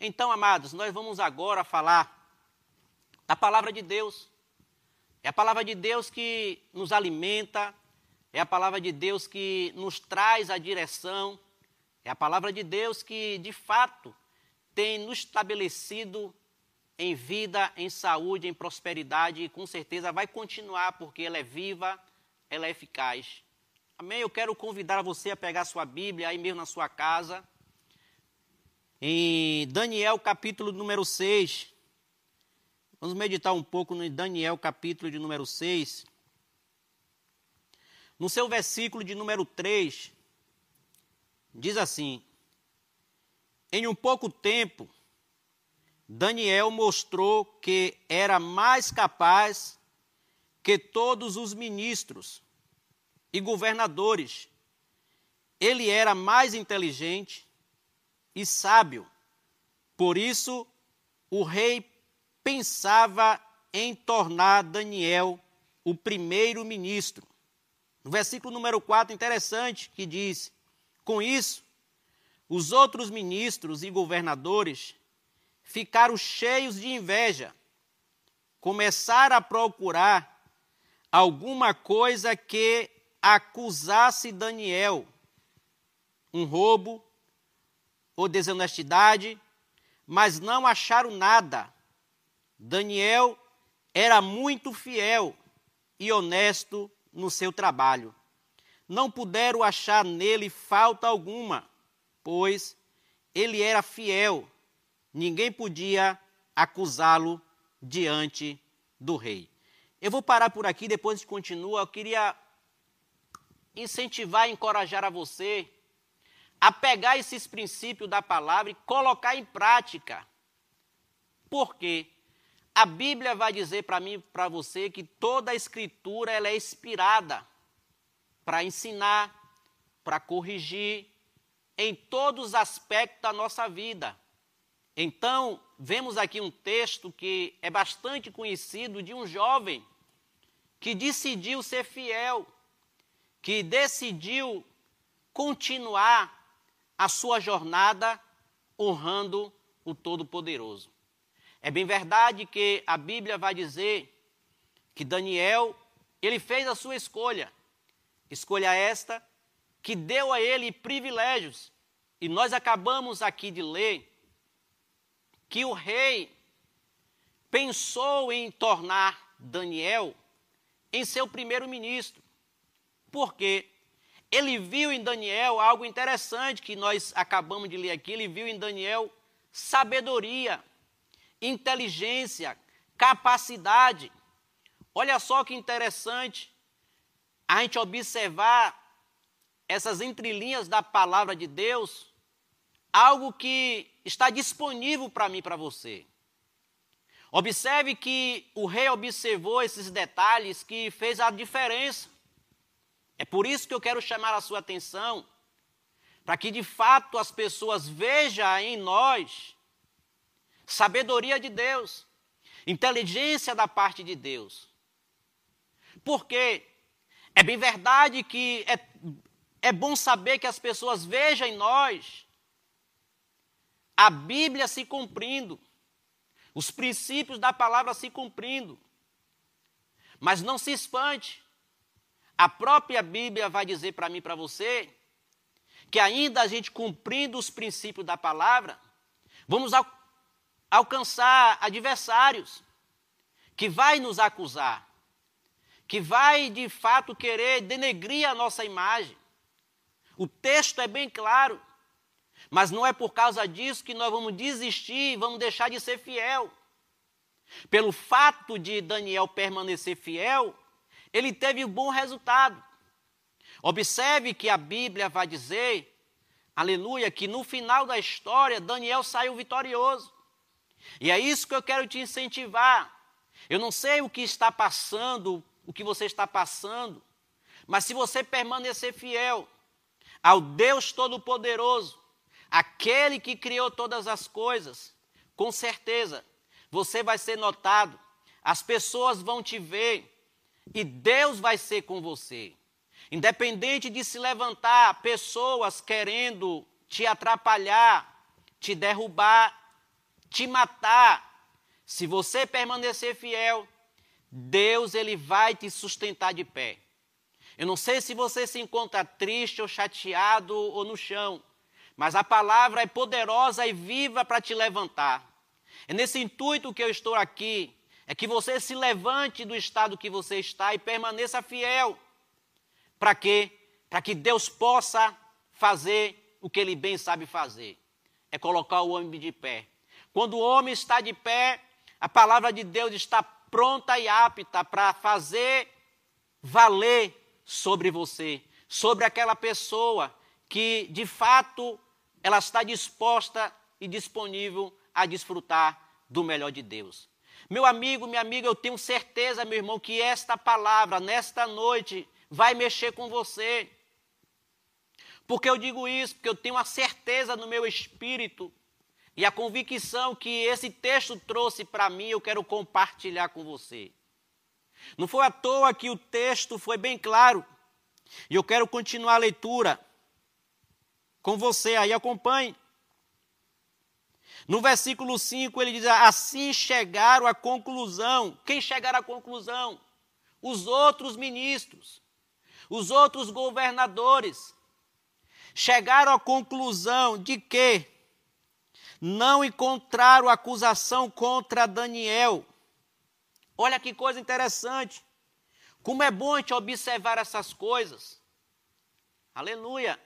Então, amados, nós vamos agora falar da palavra de Deus. É a palavra de Deus que nos alimenta, é a palavra de Deus que nos traz a direção, é a palavra de Deus que, de fato, tem nos estabelecido em vida, em saúde, em prosperidade e com certeza vai continuar porque ela é viva, ela é eficaz. Amém? Eu quero convidar você a pegar sua Bíblia aí mesmo na sua casa. Em Daniel capítulo número 6. Vamos meditar um pouco no Daniel capítulo de número 6. No seu versículo de número 3, diz assim: Em um pouco tempo, Daniel mostrou que era mais capaz que todos os ministros e governadores. Ele era mais inteligente e sábio. Por isso, o rei pensava em tornar Daniel o primeiro ministro. No versículo número 4, interessante, que diz: Com isso, os outros ministros e governadores ficaram cheios de inveja, começaram a procurar alguma coisa que acusasse Daniel, um roubo ou desonestidade, mas não acharam nada. Daniel era muito fiel e honesto no seu trabalho. Não puderam achar nele falta alguma, pois ele era fiel ninguém podia acusá-lo diante do rei. Eu vou parar por aqui, depois a gente continua. Eu queria incentivar e encorajar a você a pegar esses princípios da palavra e colocar em prática. Por quê? A Bíblia vai dizer para mim, para você, que toda a escritura ela é inspirada para ensinar, para corrigir em todos os aspectos da nossa vida. Então, vemos aqui um texto que é bastante conhecido de um jovem que decidiu ser fiel, que decidiu continuar a sua jornada honrando o Todo-Poderoso. É bem verdade que a Bíblia vai dizer que Daniel, ele fez a sua escolha. Escolha esta que deu a ele privilégios. E nós acabamos aqui de ler que o rei pensou em tornar Daniel em seu primeiro-ministro. Porque ele viu em Daniel algo interessante que nós acabamos de ler aqui. Ele viu em Daniel sabedoria, inteligência, capacidade. Olha só que interessante a gente observar essas entrelinhas da palavra de Deus algo que está disponível para mim e para você. Observe que o rei observou esses detalhes que fez a diferença. É por isso que eu quero chamar a sua atenção, para que de fato as pessoas vejam em nós sabedoria de Deus, inteligência da parte de Deus. Porque é bem verdade que é, é bom saber que as pessoas vejam em nós a Bíblia se cumprindo, os princípios da palavra se cumprindo. Mas não se espante, a própria Bíblia vai dizer para mim e para você que ainda a gente cumprindo os princípios da palavra, vamos al alcançar adversários que vai nos acusar, que vai de fato querer denegrir a nossa imagem. O texto é bem claro. Mas não é por causa disso que nós vamos desistir vamos deixar de ser fiel. Pelo fato de Daniel permanecer fiel, ele teve um bom resultado. Observe que a Bíblia vai dizer, aleluia, que no final da história Daniel saiu vitorioso. E é isso que eu quero te incentivar. Eu não sei o que está passando, o que você está passando, mas se você permanecer fiel ao Deus Todo-Poderoso, aquele que criou todas as coisas, com certeza você vai ser notado, as pessoas vão te ver e Deus vai ser com você. Independente de se levantar pessoas querendo te atrapalhar, te derrubar, te matar. Se você permanecer fiel, Deus ele vai te sustentar de pé. Eu não sei se você se encontra triste ou chateado ou no chão, mas a palavra é poderosa e viva para te levantar. É nesse intuito que eu estou aqui, é que você se levante do estado que você está e permaneça fiel. Para quê? Para que Deus possa fazer o que ele bem sabe fazer. É colocar o homem de pé. Quando o homem está de pé, a palavra de Deus está pronta e apta para fazer valer sobre você, sobre aquela pessoa que de fato ela está disposta e disponível a desfrutar do melhor de Deus. Meu amigo, minha amiga, eu tenho certeza, meu irmão, que esta palavra, nesta noite, vai mexer com você. Por que eu digo isso? Porque eu tenho a certeza no meu espírito e a convicção que esse texto trouxe para mim, eu quero compartilhar com você. Não foi à toa que o texto foi bem claro. E eu quero continuar a leitura com você aí, acompanhe. No versículo 5 ele diz: Assim chegaram à conclusão. Quem chegaram à conclusão? Os outros ministros, os outros governadores. Chegaram à conclusão de que não encontraram acusação contra Daniel Olha que coisa interessante. Como é bom a gente observar essas coisas. Aleluia.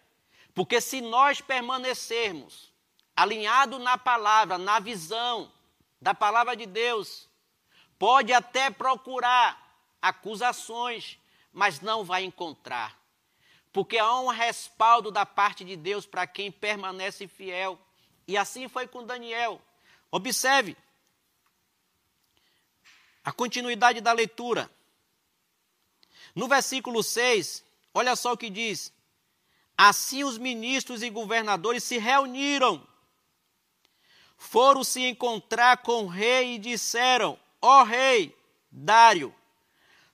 Porque se nós permanecermos alinhados na palavra, na visão da palavra de Deus, pode até procurar acusações, mas não vai encontrar. Porque há um respaldo da parte de Deus para quem permanece fiel. E assim foi com Daniel. Observe, a continuidade da leitura. No versículo 6, olha só o que diz: Assim os ministros e governadores se reuniram, foram se encontrar com o rei e disseram: Ó oh, rei Dário,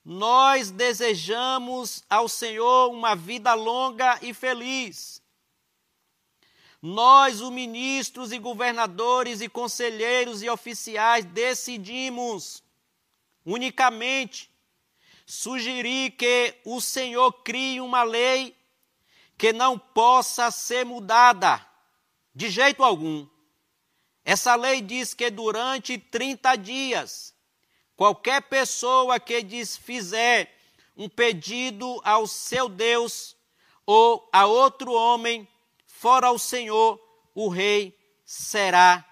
nós desejamos ao Senhor uma vida longa e feliz. Nós, os ministros e governadores e conselheiros e oficiais, decidimos unicamente sugerir que o Senhor crie uma lei que não possa ser mudada de jeito algum. Essa lei diz que durante 30 dias, qualquer pessoa que fizer um pedido ao seu Deus ou a outro homem, fora ao Senhor, o rei será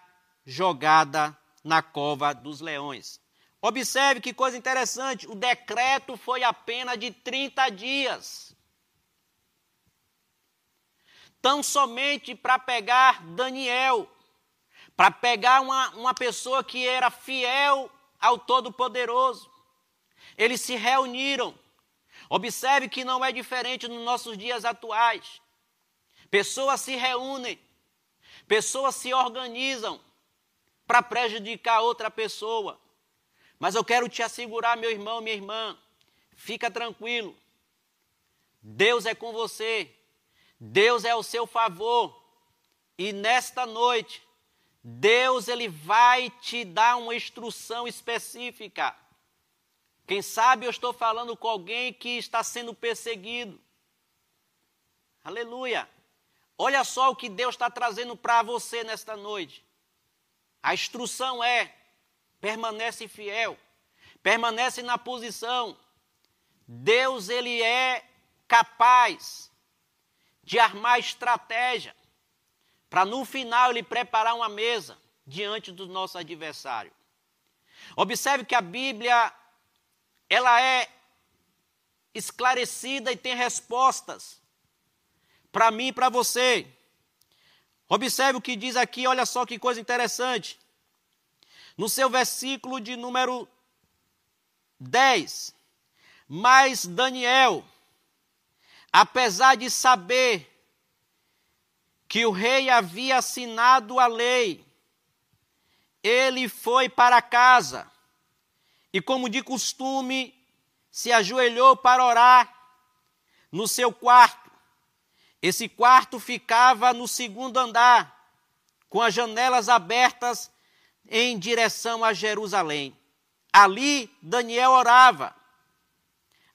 jogada na cova dos leões. Observe que coisa interessante: o decreto foi apenas de 30 dias. Tão somente para pegar Daniel, para pegar uma, uma pessoa que era fiel ao Todo-Poderoso. Eles se reuniram. Observe que não é diferente nos nossos dias atuais. Pessoas se reúnem, pessoas se organizam para prejudicar outra pessoa. Mas eu quero te assegurar, meu irmão, minha irmã, fica tranquilo. Deus é com você. Deus é ao seu favor. E nesta noite, Deus ele vai te dar uma instrução específica. Quem sabe eu estou falando com alguém que está sendo perseguido. Aleluia. Olha só o que Deus está trazendo para você nesta noite. A instrução é: permanece fiel, permanece na posição. Deus ele é capaz de armar estratégia para no final ele preparar uma mesa diante do nosso adversário. Observe que a Bíblia ela é esclarecida e tem respostas para mim e para você. Observe o que diz aqui, olha só que coisa interessante. No seu versículo de número 10. Mas Daniel, apesar de saber que o rei havia assinado a lei, ele foi para casa e, como de costume, se ajoelhou para orar no seu quarto. Esse quarto ficava no segundo andar, com as janelas abertas em direção a Jerusalém. Ali Daniel orava,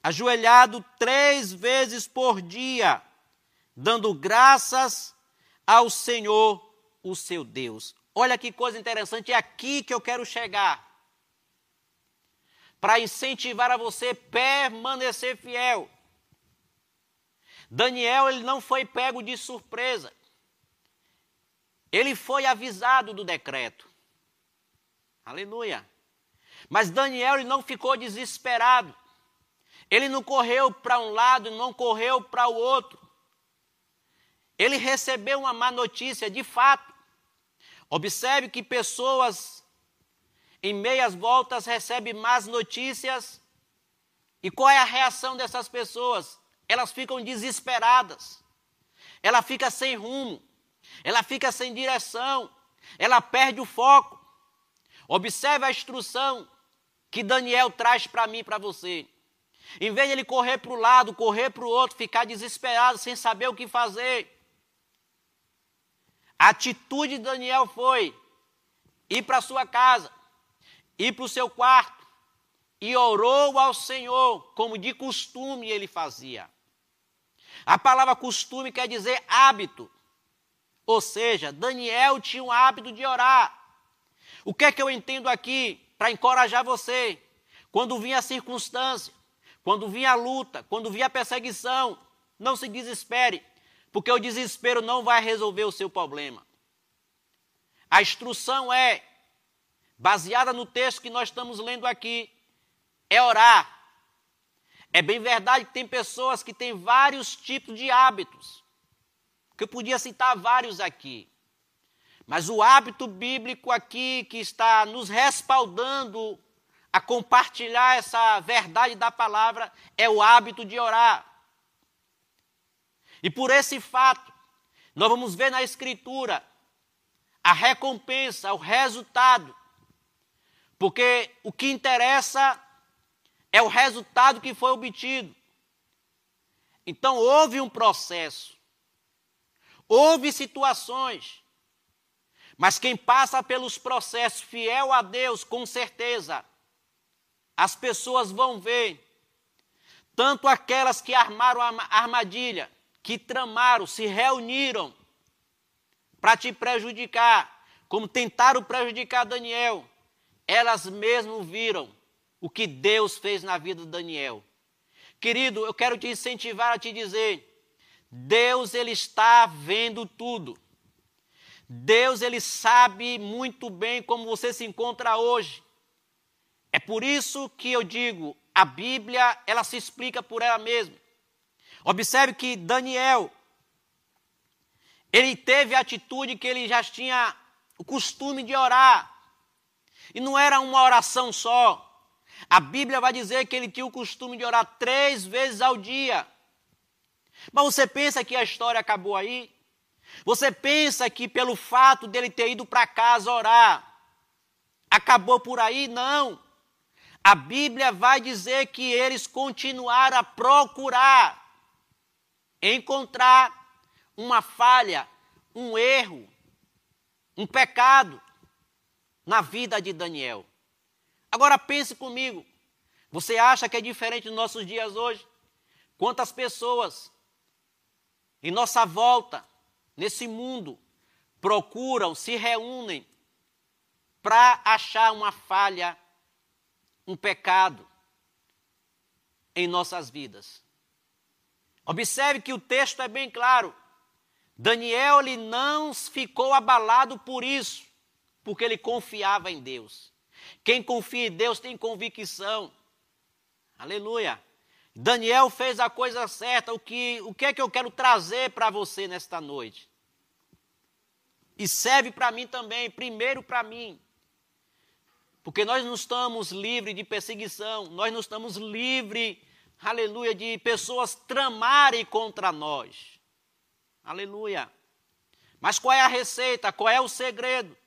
ajoelhado três vezes por dia, dando graças ao Senhor, o seu Deus. Olha que coisa interessante, é aqui que eu quero chegar. Para incentivar a você permanecer fiel. Daniel ele não foi pego de surpresa. Ele foi avisado do decreto. Aleluia. Mas Daniel ele não ficou desesperado. Ele não correu para um lado, não correu para o outro. Ele recebeu uma má notícia, de fato. Observe que pessoas em meias voltas recebem más notícias. E qual é a reação dessas pessoas? Elas ficam desesperadas. Ela fica sem rumo. Ela fica sem direção. Ela perde o foco. Observe a instrução que Daniel traz para mim e para você. Em vez de ele correr para o lado, correr para o outro, ficar desesperado, sem saber o que fazer. A atitude de Daniel foi ir para sua casa, ir para o seu quarto e orou ao Senhor, como de costume ele fazia. A palavra costume quer dizer hábito. Ou seja, Daniel tinha um hábito de orar. O que é que eu entendo aqui para encorajar você? Quando vinha a circunstância, quando vinha a luta, quando vinha a perseguição, não se desespere, porque o desespero não vai resolver o seu problema. A instrução é, baseada no texto que nós estamos lendo aqui, é orar. É bem verdade que tem pessoas que têm vários tipos de hábitos, que eu podia citar vários aqui. Mas o hábito bíblico aqui que está nos respaldando a compartilhar essa verdade da palavra é o hábito de orar. E por esse fato, nós vamos ver na Escritura a recompensa, o resultado. Porque o que interessa é o resultado que foi obtido. Então houve um processo, houve situações mas quem passa pelos processos fiel a Deus, com certeza, as pessoas vão ver, tanto aquelas que armaram a armadilha, que tramaram, se reuniram para te prejudicar, como tentaram prejudicar Daniel, elas mesmo viram o que Deus fez na vida de Daniel. Querido, eu quero te incentivar a te dizer: Deus ele está vendo tudo. Deus ele sabe muito bem como você se encontra hoje. É por isso que eu digo, a Bíblia, ela se explica por ela mesma. Observe que Daniel ele teve a atitude que ele já tinha o costume de orar. E não era uma oração só. A Bíblia vai dizer que ele tinha o costume de orar três vezes ao dia. Mas você pensa que a história acabou aí? Você pensa que pelo fato dele ter ido para casa orar, acabou por aí? Não. A Bíblia vai dizer que eles continuaram a procurar encontrar uma falha, um erro, um pecado na vida de Daniel. Agora pense comigo. Você acha que é diferente dos nossos dias hoje? Quantas pessoas em nossa volta nesse mundo procuram, se reúnem para achar uma falha, um pecado em nossas vidas. Observe que o texto é bem claro. Daniel ele não ficou abalado por isso, porque ele confiava em Deus. Quem confia em Deus tem convicção. Aleluia. Daniel fez a coisa certa. O que, o que é que eu quero trazer para você nesta noite? E serve para mim também, primeiro para mim. Porque nós não estamos livres de perseguição, nós não estamos livres, aleluia, de pessoas tramarem contra nós. Aleluia. Mas qual é a receita? Qual é o segredo?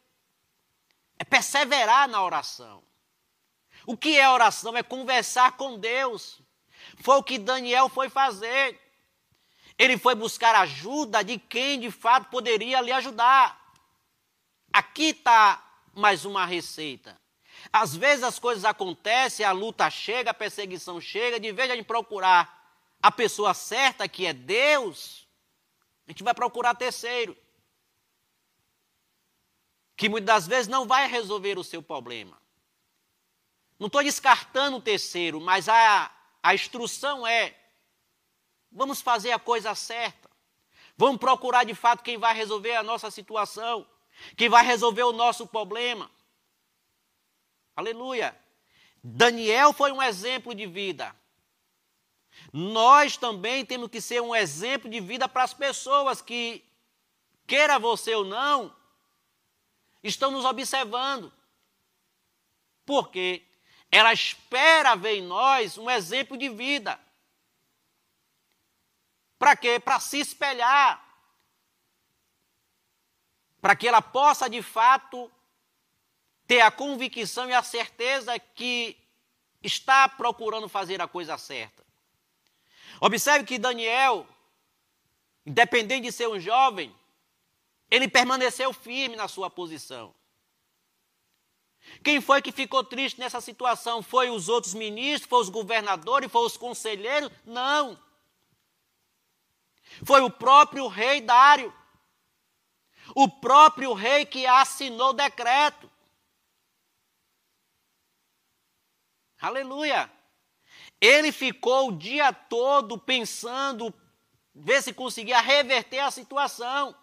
É perseverar na oração. O que é oração? É conversar com Deus. Foi o que Daniel foi fazer. Ele foi buscar ajuda de quem de fato poderia lhe ajudar. Aqui está mais uma receita. Às vezes as coisas acontecem, a luta chega, a perseguição chega, de vez de procurar a pessoa certa, que é Deus, a gente vai procurar terceiro. Que muitas das vezes não vai resolver o seu problema. Não estou descartando o terceiro, mas a, a instrução é: vamos fazer a coisa certa. Vamos procurar de fato quem vai resolver a nossa situação, quem vai resolver o nosso problema. Aleluia. Daniel foi um exemplo de vida. Nós também temos que ser um exemplo de vida para as pessoas que, queira você ou não, estão nos observando. Porque ela espera ver em nós um exemplo de vida. Para quê? Para se espelhar. Para que ela possa, de fato, ter a convicção e a certeza que está procurando fazer a coisa certa. Observe que Daniel, independente de ser um jovem, ele permaneceu firme na sua posição. Quem foi que ficou triste nessa situação? Foi os outros ministros, foi os governadores, foi os conselheiros? Não. Foi o próprio rei Dário. O próprio rei que assinou o decreto. Aleluia. Ele ficou o dia todo pensando, ver se conseguia reverter a situação.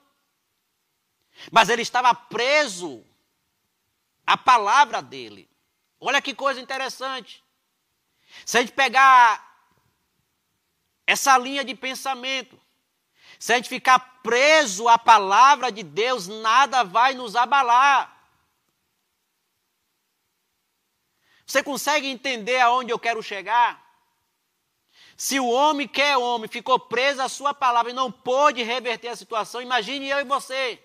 Mas ele estava preso à palavra dele. Olha que coisa interessante. Se a gente pegar essa linha de pensamento, se a gente ficar preso à palavra de Deus, nada vai nos abalar. Você consegue entender aonde eu quero chegar? Se o homem que é homem ficou preso à sua palavra e não pôde reverter a situação, imagine eu e você.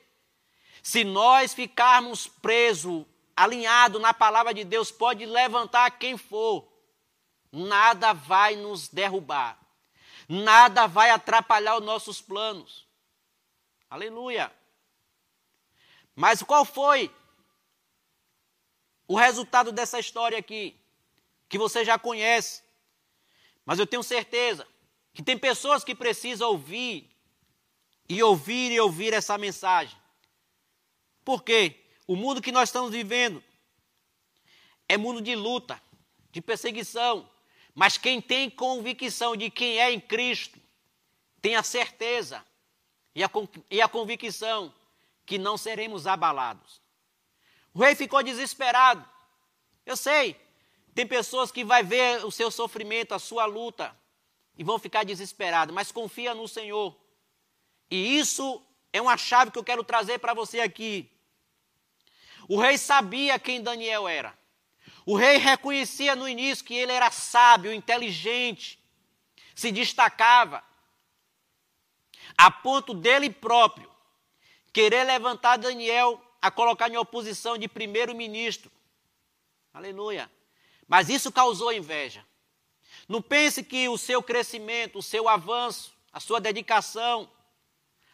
Se nós ficarmos presos, alinhados na palavra de Deus, pode levantar quem for, nada vai nos derrubar, nada vai atrapalhar os nossos planos. Aleluia. Mas qual foi o resultado dessa história aqui, que você já conhece, mas eu tenho certeza que tem pessoas que precisam ouvir e ouvir e ouvir essa mensagem. Por quê? O mundo que nós estamos vivendo é mundo de luta, de perseguição, mas quem tem convicção de quem é em Cristo, tem a certeza e a, e a convicção que não seremos abalados. O rei ficou desesperado. Eu sei, tem pessoas que vai ver o seu sofrimento, a sua luta, e vão ficar desesperados, mas confia no Senhor. E isso é uma chave que eu quero trazer para você aqui. O rei sabia quem Daniel era. O rei reconhecia no início que ele era sábio, inteligente, se destacava, a ponto dele próprio querer levantar Daniel a colocar em oposição de primeiro-ministro. Aleluia. Mas isso causou inveja. Não pense que o seu crescimento, o seu avanço, a sua dedicação,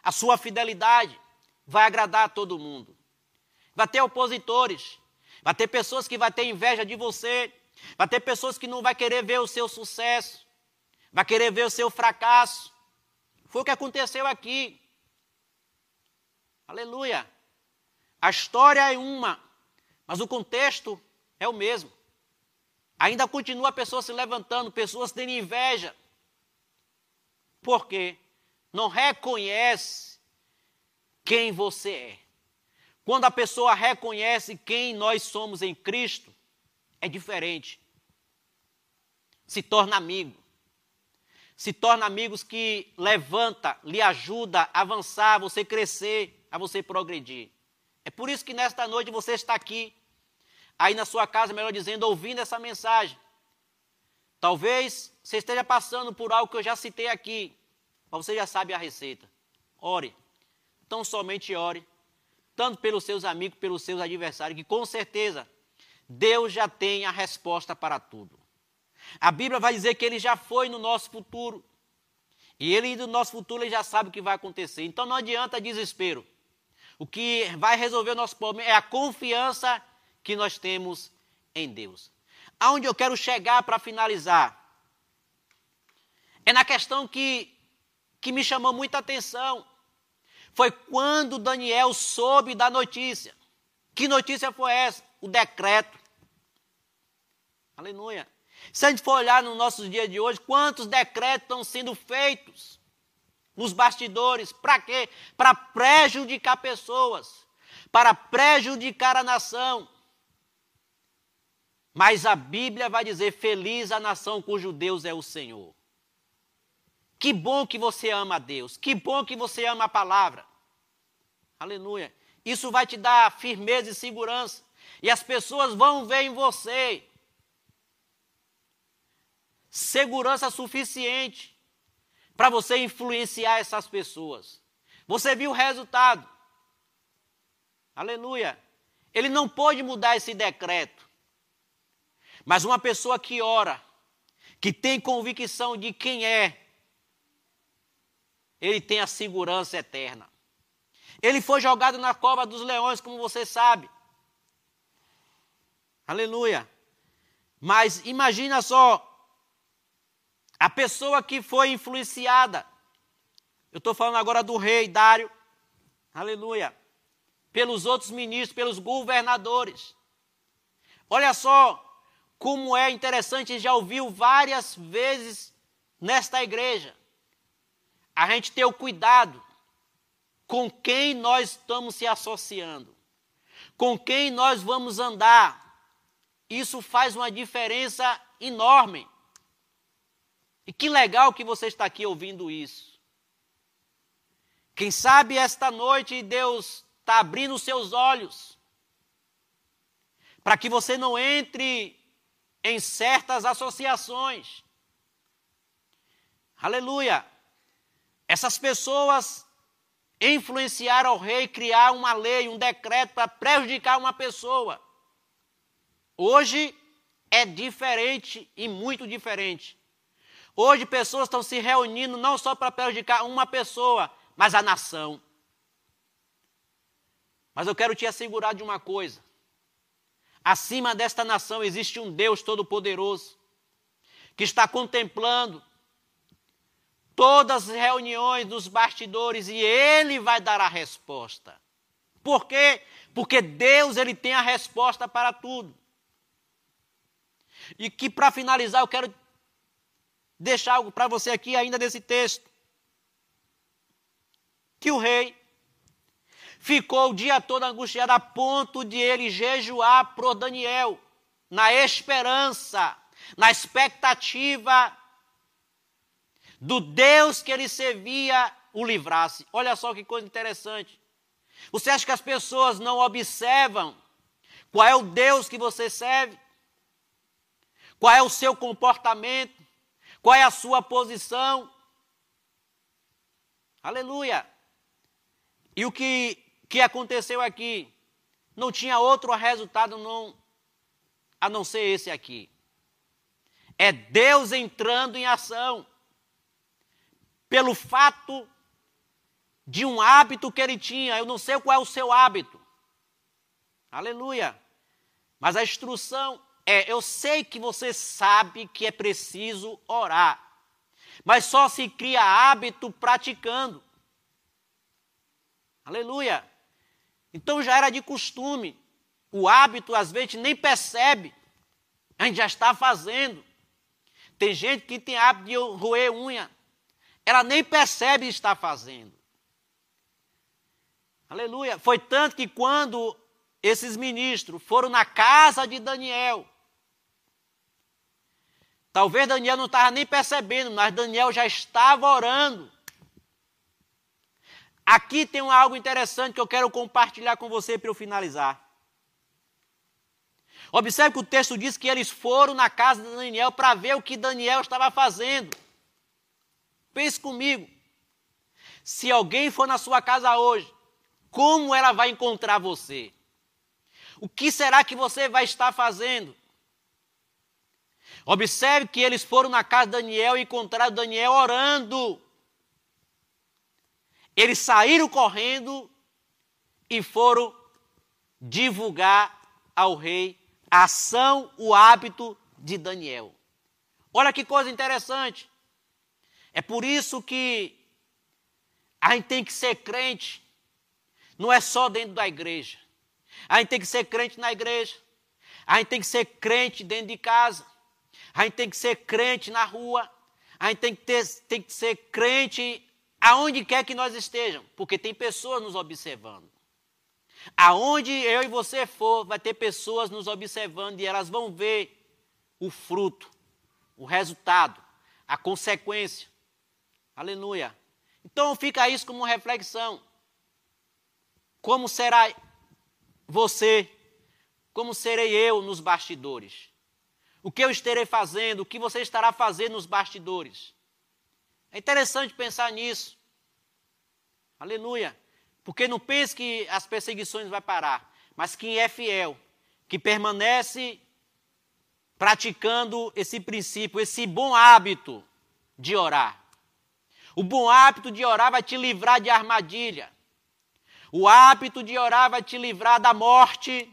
a sua fidelidade vai agradar a todo mundo. Vai ter opositores, vai ter pessoas que vão ter inveja de você, vai ter pessoas que não vai querer ver o seu sucesso, vai querer ver o seu fracasso. Foi o que aconteceu aqui. Aleluia. A história é uma, mas o contexto é o mesmo. Ainda continua a pessoa se levantando, pessoas tendo inveja. Porque não reconhece quem você é. Quando a pessoa reconhece quem nós somos em Cristo, é diferente. Se torna amigo. Se torna amigos que levanta, lhe ajuda a avançar, a você crescer, a você progredir. É por isso que nesta noite você está aqui, aí na sua casa, melhor dizendo, ouvindo essa mensagem. Talvez você esteja passando por algo que eu já citei aqui, mas você já sabe a receita. Ore. Tão somente ore, tanto pelos seus amigos, pelos seus adversários, que com certeza Deus já tem a resposta para tudo. A Bíblia vai dizer que ele já foi no nosso futuro. E ele no nosso futuro ele já sabe o que vai acontecer. Então não adianta desespero. O que vai resolver o nosso problema é a confiança que nós temos em Deus. Aonde eu quero chegar para finalizar é na questão que, que me chamou muita atenção. Foi quando Daniel soube da notícia. Que notícia foi essa? O decreto. Aleluia. Se a gente for olhar nos nossos dias de hoje, quantos decretos estão sendo feitos nos bastidores? Para quê? Para prejudicar pessoas, para prejudicar a nação. Mas a Bíblia vai dizer: Feliz a nação cujo Deus é o Senhor. Que bom que você ama a Deus. Que bom que você ama a palavra. Aleluia. Isso vai te dar firmeza e segurança. E as pessoas vão ver em você segurança suficiente para você influenciar essas pessoas. Você viu o resultado. Aleluia. Ele não pôde mudar esse decreto. Mas uma pessoa que ora, que tem convicção de quem é, ele tem a segurança eterna. Ele foi jogado na cova dos leões, como você sabe. Aleluia. Mas imagina só a pessoa que foi influenciada. Eu estou falando agora do rei Dário. Aleluia. Pelos outros ministros, pelos governadores. Olha só como é interessante, já ouviu várias vezes nesta igreja a gente ter o cuidado com quem nós estamos se associando, com quem nós vamos andar. Isso faz uma diferença enorme. E que legal que você está aqui ouvindo isso. Quem sabe esta noite Deus está abrindo os seus olhos para que você não entre em certas associações. Aleluia! Essas pessoas influenciaram o rei criar uma lei, um decreto para prejudicar uma pessoa. Hoje é diferente e muito diferente. Hoje pessoas estão se reunindo não só para prejudicar uma pessoa, mas a nação. Mas eu quero te assegurar de uma coisa: acima desta nação existe um Deus Todo-Poderoso, que está contemplando todas as reuniões dos bastidores e ele vai dar a resposta. Por quê? Porque Deus ele tem a resposta para tudo. E que para finalizar eu quero deixar algo para você aqui ainda desse texto. Que o rei ficou o dia todo angustiado a ponto de ele jejuar por Daniel, na esperança, na expectativa do Deus que ele servia o livrasse. Olha só que coisa interessante. Você acha que as pessoas não observam qual é o Deus que você serve? Qual é o seu comportamento? Qual é a sua posição? Aleluia! E o que, que aconteceu aqui? Não tinha outro resultado não, a não ser esse aqui. É Deus entrando em ação pelo fato de um hábito que ele tinha. Eu não sei qual é o seu hábito. Aleluia. Mas a instrução é: eu sei que você sabe que é preciso orar, mas só se cria hábito praticando. Aleluia. Então já era de costume. O hábito às vezes nem percebe. A gente já está fazendo. Tem gente que tem hábito de roer unha ela nem percebe estar fazendo. Aleluia. Foi tanto que quando esses ministros foram na casa de Daniel, talvez Daniel não estava nem percebendo, mas Daniel já estava orando. Aqui tem algo interessante que eu quero compartilhar com você para eu finalizar. Observe que o texto diz que eles foram na casa de Daniel para ver o que Daniel estava fazendo. Pense comigo. Se alguém for na sua casa hoje, como ela vai encontrar você? O que será que você vai estar fazendo? Observe que eles foram na casa de Daniel e encontraram Daniel orando. Eles saíram correndo e foram divulgar ao rei a ação, o hábito de Daniel. Olha que coisa interessante. É por isso que a gente tem que ser crente, não é só dentro da igreja. A gente tem que ser crente na igreja. A gente tem que ser crente dentro de casa. A gente tem que ser crente na rua. A gente tem que, ter, tem que ser crente aonde quer que nós estejamos, porque tem pessoas nos observando. Aonde eu e você for, vai ter pessoas nos observando e elas vão ver o fruto, o resultado, a consequência. Aleluia. Então fica isso como reflexão. Como será você? Como serei eu nos bastidores? O que eu estarei fazendo? O que você estará fazendo nos bastidores? É interessante pensar nisso. Aleluia. Porque não pense que as perseguições vão parar, mas quem é fiel, que permanece praticando esse princípio, esse bom hábito de orar. O bom hábito de orar vai te livrar de armadilha. O hábito de orar vai te livrar da morte.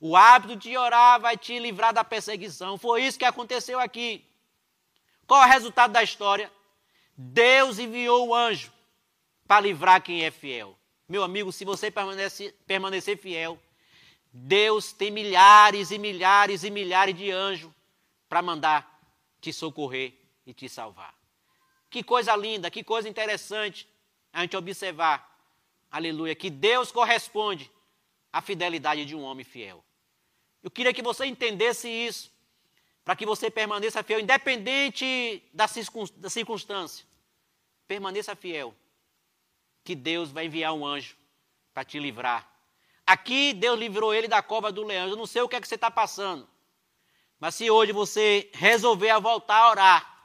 O hábito de orar vai te livrar da perseguição. Foi isso que aconteceu aqui. Qual é o resultado da história? Deus enviou o anjo para livrar quem é fiel. Meu amigo, se você permanecer, permanecer fiel, Deus tem milhares e milhares e milhares de anjos para mandar te socorrer e te salvar. Que coisa linda, que coisa interessante a gente observar. Aleluia, que Deus corresponde à fidelidade de um homem fiel. Eu queria que você entendesse isso, para que você permaneça fiel, independente da circunstância. Permaneça fiel que Deus vai enviar um anjo para te livrar. Aqui Deus livrou ele da cova do leão. Eu não sei o que é que você está passando. Mas se hoje você resolver a voltar a orar,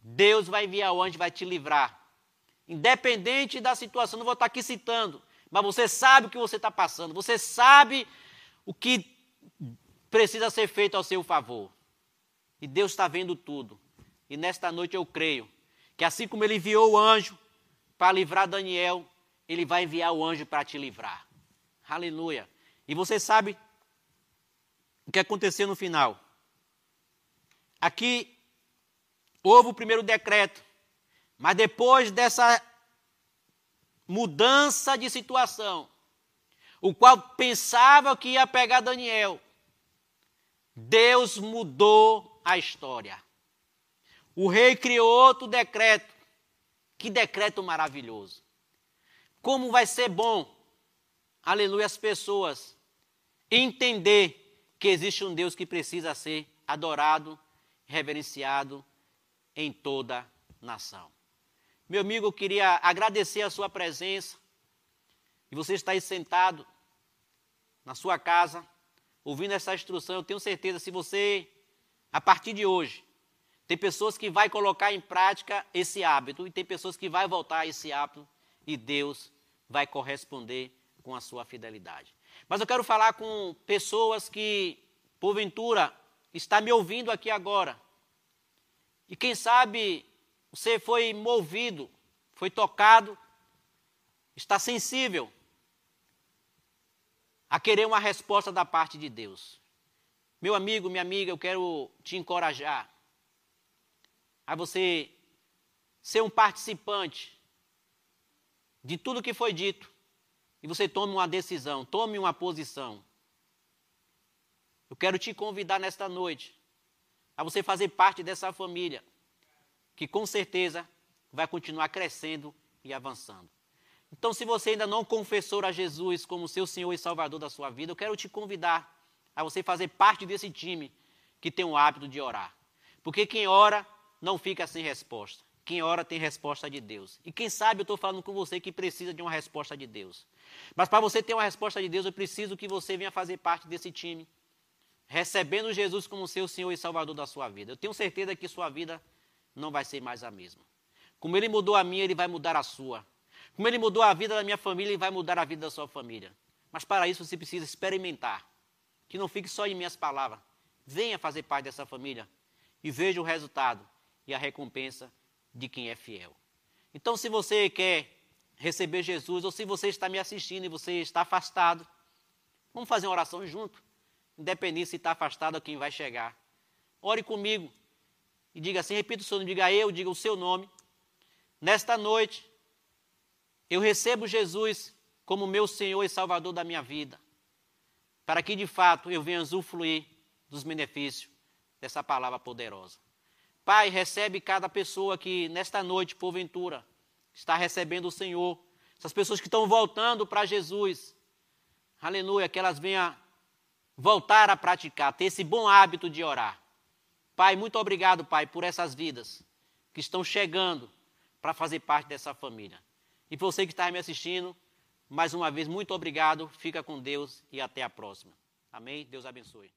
Deus vai enviar o anjo vai te livrar. Independente da situação, não vou estar aqui citando, mas você sabe o que você está passando, você sabe o que precisa ser feito ao seu favor. E Deus está vendo tudo. E nesta noite eu creio que assim como ele enviou o anjo para livrar Daniel, ele vai enviar o anjo para te livrar. Aleluia. E você sabe o que aconteceu no final. Aqui houve o primeiro decreto, mas depois dessa mudança de situação, o qual pensava que ia pegar Daniel, Deus mudou a história. O rei criou outro decreto. Que decreto maravilhoso. Como vai ser bom, aleluia, as pessoas entender que existe um Deus que precisa ser adorado, reverenciado em toda nação. Meu amigo, eu queria agradecer a sua presença. E você está aí sentado na sua casa, ouvindo essa instrução. Eu tenho certeza, se você, a partir de hoje, tem pessoas que vai colocar em prática esse hábito e tem pessoas que vai voltar a esse hábito e Deus vai corresponder com a sua fidelidade. Mas eu quero falar com pessoas que, porventura, está me ouvindo aqui agora. E quem sabe você foi movido, foi tocado, está sensível a querer uma resposta da parte de Deus. Meu amigo, minha amiga, eu quero te encorajar a você ser um participante de tudo que foi dito e você tome uma decisão, tome uma posição. Eu quero te convidar nesta noite a você fazer parte dessa família que com certeza vai continuar crescendo e avançando. Então, se você ainda não confessou a Jesus como seu Senhor e Salvador da sua vida, eu quero te convidar a você fazer parte desse time que tem o hábito de orar. Porque quem ora não fica sem resposta. Quem ora tem resposta de Deus. E quem sabe eu estou falando com você que precisa de uma resposta de Deus. Mas para você ter uma resposta de Deus, eu preciso que você venha fazer parte desse time, recebendo Jesus como seu Senhor e Salvador da sua vida. Eu tenho certeza que sua vida não vai ser mais a mesma. Como Ele mudou a minha, Ele vai mudar a sua. Como Ele mudou a vida da minha família, Ele vai mudar a vida da sua família. Mas para isso você precisa experimentar. Que não fique só em minhas palavras. Venha fazer parte dessa família e veja o resultado e a recompensa de quem é fiel. Então, se você quer receber Jesus, ou se você está me assistindo e você está afastado, vamos fazer uma oração junto, independente se está afastado ou quem vai chegar. Ore comigo e diga assim: repita o seu nome, diga eu, diga o seu nome. Nesta noite, eu recebo Jesus como meu Senhor e Salvador da minha vida, para que de fato eu venha usufruir dos benefícios dessa palavra poderosa. Pai, recebe cada pessoa que nesta noite, porventura, está recebendo o Senhor, essas pessoas que estão voltando para Jesus, aleluia, que elas venham voltar a praticar, ter esse bom hábito de orar. Pai, muito obrigado, Pai, por essas vidas que estão chegando para fazer parte dessa família. E você que está me assistindo, mais uma vez, muito obrigado, fica com Deus e até a próxima. Amém? Deus abençoe.